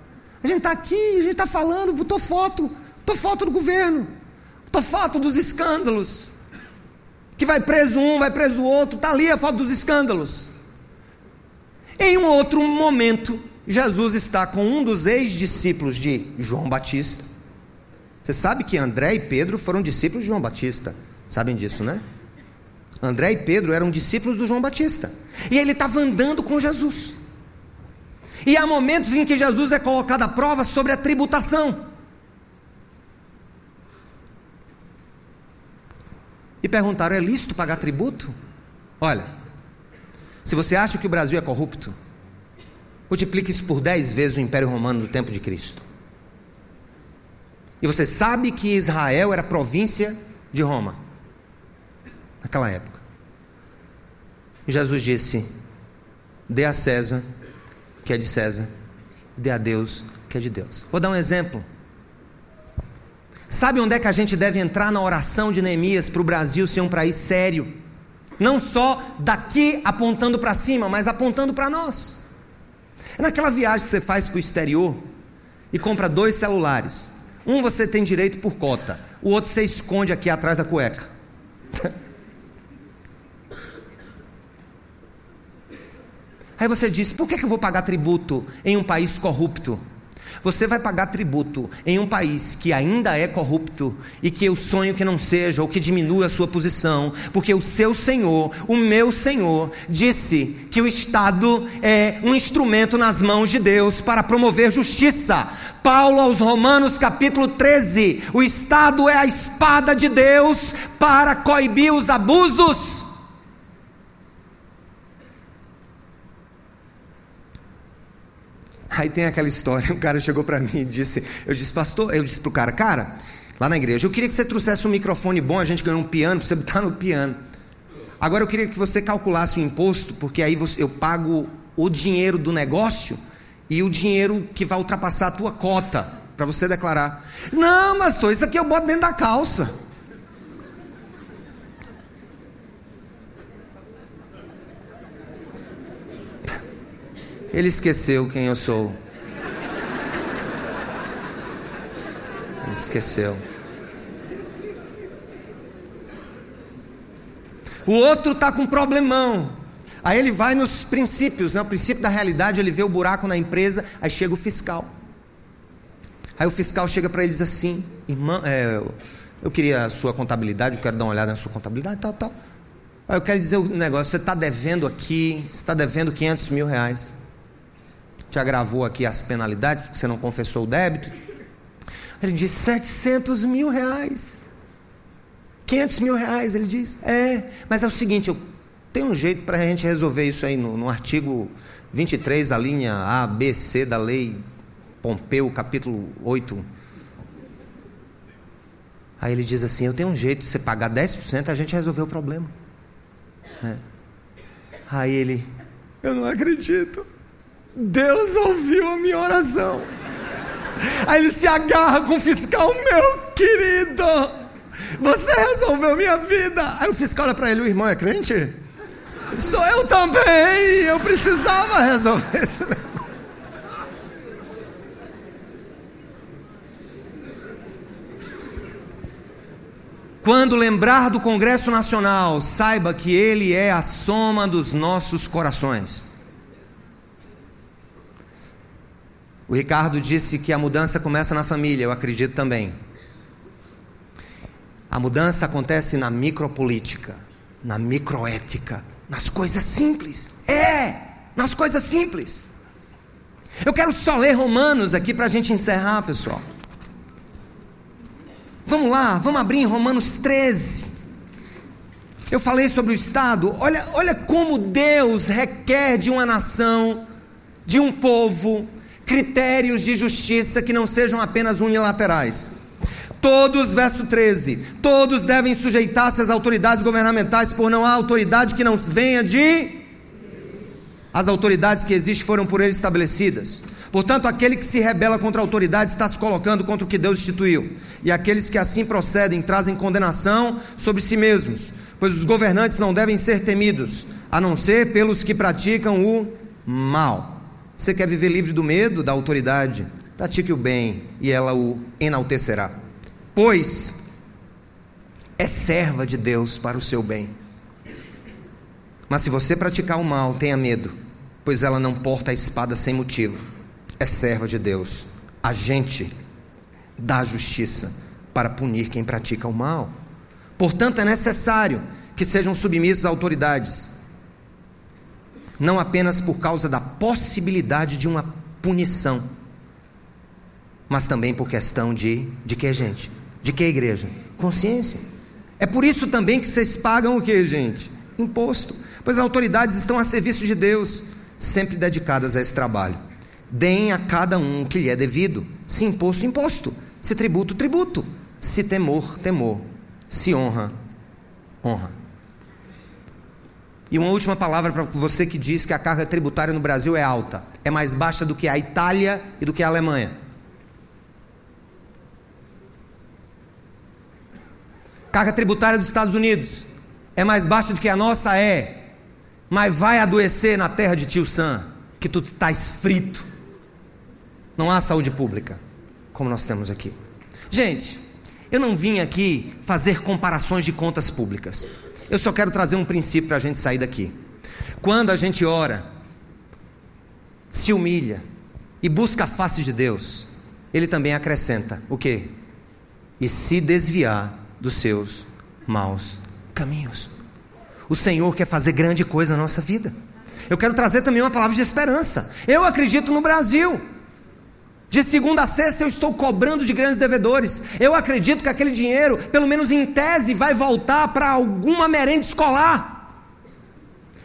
A gente está aqui, a gente está falando, botou foto, botou foto do governo. Estou foto dos escândalos. Que vai preso um, vai preso o outro. Está ali a foto dos escândalos. Em um outro momento, Jesus está com um dos ex-discípulos de João Batista. Você sabe que André e Pedro foram discípulos de João Batista. Sabem disso, né? André e Pedro eram discípulos do João Batista. E ele estava andando com Jesus. E há momentos em que Jesus é colocado à prova sobre a tributação. E perguntaram: é lícito pagar tributo? Olha, se você acha que o Brasil é corrupto, multiplique isso por dez vezes o Império Romano do tempo de Cristo. E você sabe que Israel era província de Roma, naquela época. Jesus disse: dê a César que é de César, dê a Deus que é de Deus. Vou dar um exemplo. Sabe onde é que a gente deve entrar na oração de Neemias para o Brasil ser um país sério? Não só daqui apontando para cima, mas apontando para nós. É naquela viagem que você faz para o exterior e compra dois celulares. Um você tem direito por cota, o outro você esconde aqui atrás da cueca. Aí você diz: por que, que eu vou pagar tributo em um país corrupto? Você vai pagar tributo em um país que ainda é corrupto e que eu sonho que não seja ou que diminua a sua posição, porque o seu Senhor, o meu Senhor, disse que o Estado é um instrumento nas mãos de Deus para promover justiça. Paulo aos Romanos capítulo 13: o Estado é a espada de Deus para coibir os abusos. Aí tem aquela história, um cara chegou para mim e disse, eu disse, pastor, eu disse pro cara, cara, lá na igreja, eu queria que você trouxesse um microfone bom, a gente ganhou um piano, para você botar no piano. Agora eu queria que você calculasse o imposto, porque aí você, eu pago o dinheiro do negócio e o dinheiro que vai ultrapassar a tua cota, para você declarar. Não, pastor, isso aqui eu boto dentro da calça. Ele esqueceu quem eu sou. Ele esqueceu. O outro está com um problemão. Aí ele vai nos princípios, né? o princípio da realidade, ele vê o buraco na empresa, aí chega o fiscal. Aí o fiscal chega para eles assim, irmão, é, eu queria a sua contabilidade, eu quero dar uma olhada na sua contabilidade, tal, tal. Aí eu quero dizer o um negócio, você está devendo aqui, você está devendo 500 mil reais te agravou aqui as penalidades, porque você não confessou o débito. Ele diz: 700 mil reais. 500 mil reais, ele diz. É, mas é o seguinte, eu tenho um jeito para a gente resolver isso aí no, no artigo 23, a linha A, B, C da lei Pompeu, capítulo 8. Aí ele diz assim: Eu tenho um jeito de você pagar 10%, a gente resolveu o problema. É. Aí ele: Eu não acredito. Deus ouviu a minha oração. Aí ele se agarra com o fiscal, meu querido, você resolveu minha vida. Aí o fiscal olha para ele, o irmão é crente? Sou eu também, eu precisava resolver negócio. Quando lembrar do Congresso Nacional, saiba que ele é a soma dos nossos corações. O Ricardo disse que a mudança começa na família, eu acredito também. A mudança acontece na micropolítica, na microética, nas coisas simples. É, nas coisas simples. Eu quero só ler Romanos aqui para a gente encerrar, pessoal. Vamos lá, vamos abrir em Romanos 13. Eu falei sobre o Estado. Olha, olha como Deus requer de uma nação, de um povo, critérios de justiça que não sejam apenas unilaterais. Todos, verso 13: todos devem sujeitar-se às autoridades governamentais, por não há autoridade que não venha de. As autoridades que existem foram por ele estabelecidas. Portanto, aquele que se rebela contra a autoridade está se colocando contra o que Deus instituiu. E aqueles que assim procedem trazem condenação sobre si mesmos pois os governantes não devem ser temidos, a não ser pelos que praticam o mal. Você quer viver livre do medo, da autoridade? Pratique o bem e ela o enaltecerá. Pois é serva de Deus para o seu bem. Mas se você praticar o mal, tenha medo, pois ela não porta a espada sem motivo. É serva de Deus, agente da justiça para punir quem pratica o mal. Portanto, é necessário que sejam submissos a autoridades, não apenas por causa da possibilidade de uma punição, mas também por questão de de que, gente? De que igreja? Consciência. É por isso também que vocês pagam o que, gente? Imposto. Pois as autoridades estão a serviço de Deus, sempre dedicadas a esse trabalho. Deem a cada um o que lhe é devido. Se imposto, imposto. Se tributo, tributo. Se temor, temor se honra, honra. E uma última palavra para você que diz que a carga tributária no Brasil é alta, é mais baixa do que a Itália e do que a Alemanha. Carga tributária dos Estados Unidos é mais baixa do que a nossa é, mas vai adoecer na terra de Tio Sam, que tu estás frito. Não há saúde pública, como nós temos aqui. Gente, eu não vim aqui fazer comparações de contas públicas. Eu só quero trazer um princípio para a gente sair daqui. Quando a gente ora, se humilha e busca a face de Deus, Ele também acrescenta o que? E se desviar dos seus maus caminhos. O Senhor quer fazer grande coisa na nossa vida. Eu quero trazer também uma palavra de esperança. Eu acredito no Brasil. De segunda a sexta eu estou cobrando de grandes devedores. Eu acredito que aquele dinheiro, pelo menos em tese, vai voltar para alguma merenda escolar.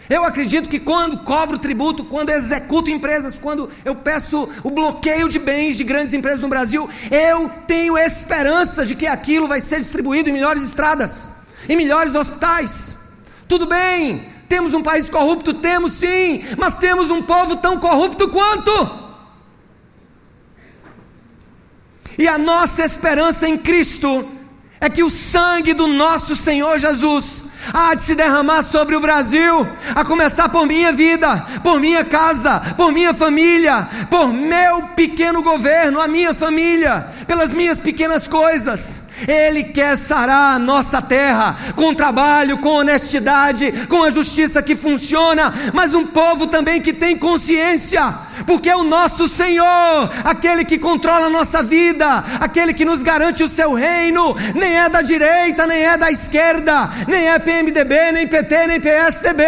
Eu acredito que quando cobro tributo, quando executo empresas, quando eu peço o bloqueio de bens de grandes empresas no Brasil, eu tenho esperança de que aquilo vai ser distribuído em melhores estradas, em melhores hospitais. Tudo bem, temos um país corrupto? Temos sim, mas temos um povo tão corrupto quanto. E a nossa esperança em Cristo é que o sangue do nosso Senhor Jesus há de se derramar sobre o Brasil, a começar por minha vida, por minha casa, por minha família, por meu pequeno governo, a minha família, pelas minhas pequenas coisas. Ele quer sarar a nossa terra com trabalho, com honestidade, com a justiça que funciona, mas um povo também que tem consciência, porque é o nosso Senhor, aquele que controla a nossa vida, aquele que nos garante o seu reino, nem é da direita, nem é da esquerda, nem é PMDB, nem PT, nem PSDB,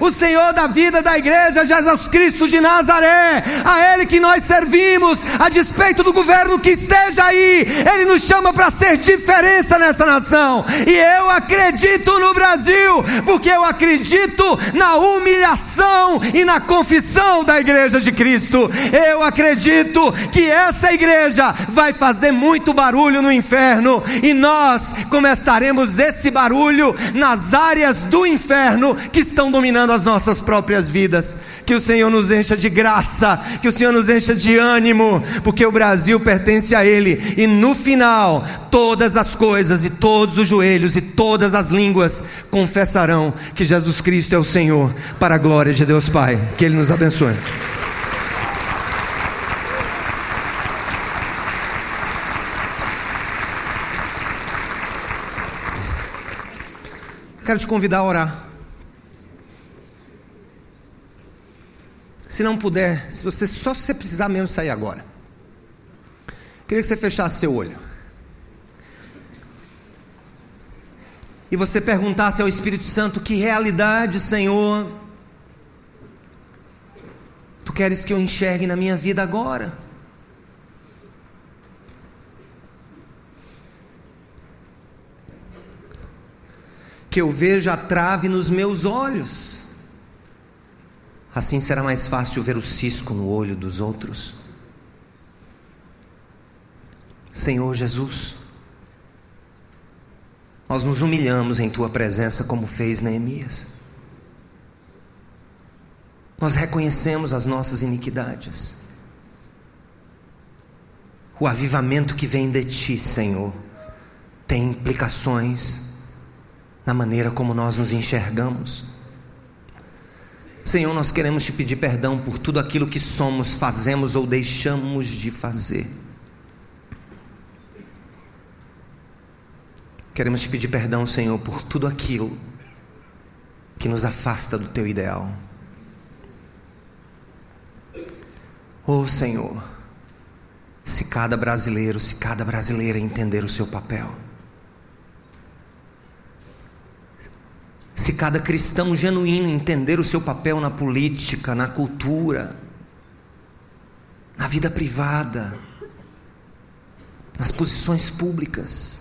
o Senhor da vida da igreja, Jesus Cristo de Nazaré, a Ele que nós servimos, a despeito do governo que esteja aí, Ele nos chama para ser diferença nessa nação. E eu acredito no Brasil, porque eu acredito na humilhação e na confissão da igreja de Cristo. Eu acredito que essa igreja vai fazer muito barulho no inferno e nós começaremos esse barulho nas áreas do inferno que estão dominando as nossas próprias vidas. Que o Senhor nos encha de graça, que o Senhor nos encha de ânimo, porque o Brasil pertence a Ele e no final todas as coisas e todos os joelhos e todas as línguas confessarão que Jesus Cristo é o Senhor, para a glória de Deus Pai. Que Ele nos abençoe. Quero te convidar a orar. Se não puder, se você só se precisar mesmo sair agora. Queria que você fechasse seu olho. E você perguntasse ao Espírito Santo: que realidade, Senhor, tu queres que eu enxergue na minha vida agora? Que eu veja a trave nos meus olhos, assim será mais fácil ver o cisco no olho dos outros. Senhor Jesus, nós nos humilhamos em tua presença, como fez Neemias. Nós reconhecemos as nossas iniquidades. O avivamento que vem de ti, Senhor, tem implicações na maneira como nós nos enxergamos. Senhor, nós queremos te pedir perdão por tudo aquilo que somos, fazemos ou deixamos de fazer. Queremos te pedir perdão, Senhor, por tudo aquilo que nos afasta do teu ideal. Oh, Senhor, se cada brasileiro, se cada brasileira entender o seu papel, se cada cristão genuíno entender o seu papel na política, na cultura, na vida privada, nas posições públicas,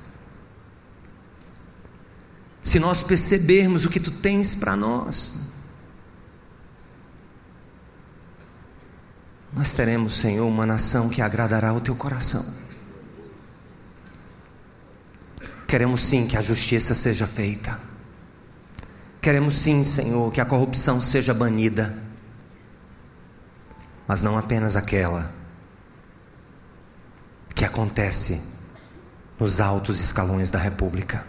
se nós percebermos o que tu tens para nós, nós teremos, Senhor, uma nação que agradará ao teu coração. Queremos sim que a justiça seja feita. Queremos sim, Senhor, que a corrupção seja banida. Mas não apenas aquela que acontece nos altos escalões da República.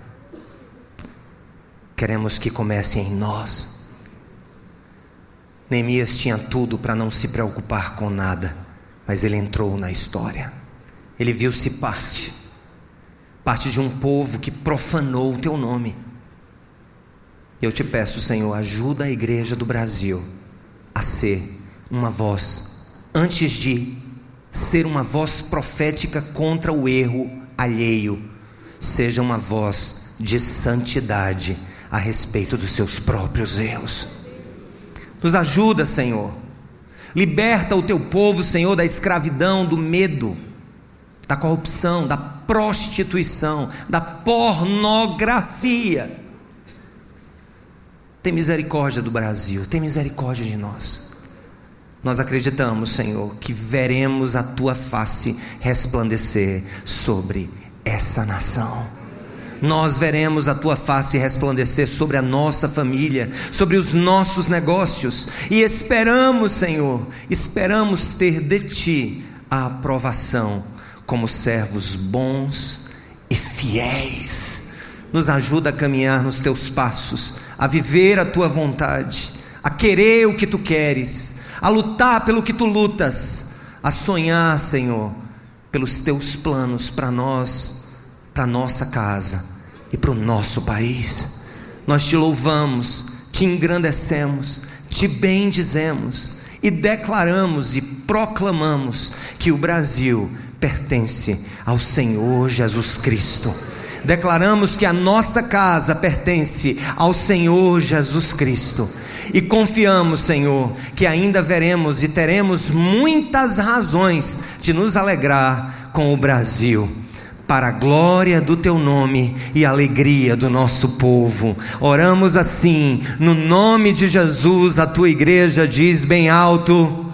Queremos que comece em nós. Neemias tinha tudo para não se preocupar com nada, mas ele entrou na história. Ele viu-se parte, parte de um povo que profanou o teu nome. Eu te peço, Senhor, ajuda a igreja do Brasil a ser uma voz, antes de ser uma voz profética contra o erro alheio, seja uma voz de santidade a respeito dos seus próprios erros. Nos ajuda, Senhor. Liberta o teu povo, Senhor, da escravidão, do medo, da corrupção, da prostituição, da pornografia. Tem misericórdia do Brasil, tem misericórdia de nós. Nós acreditamos, Senhor, que veremos a tua face resplandecer sobre essa nação nós veremos a tua face resplandecer sobre a nossa família, sobre os nossos negócios, e esperamos, Senhor, esperamos ter de ti a aprovação como servos bons e fiéis. Nos ajuda a caminhar nos teus passos, a viver a tua vontade, a querer o que tu queres, a lutar pelo que tu lutas, a sonhar, Senhor, pelos teus planos para nós para nossa casa e para o nosso país. Nós te louvamos, te engrandecemos, te bendizemos e declaramos e proclamamos que o Brasil pertence ao Senhor Jesus Cristo. Declaramos que a nossa casa pertence ao Senhor Jesus Cristo. E confiamos, Senhor, que ainda veremos e teremos muitas razões de nos alegrar com o Brasil para a glória do teu nome e a alegria do nosso povo. Oramos assim, no nome de Jesus, a tua igreja diz bem alto.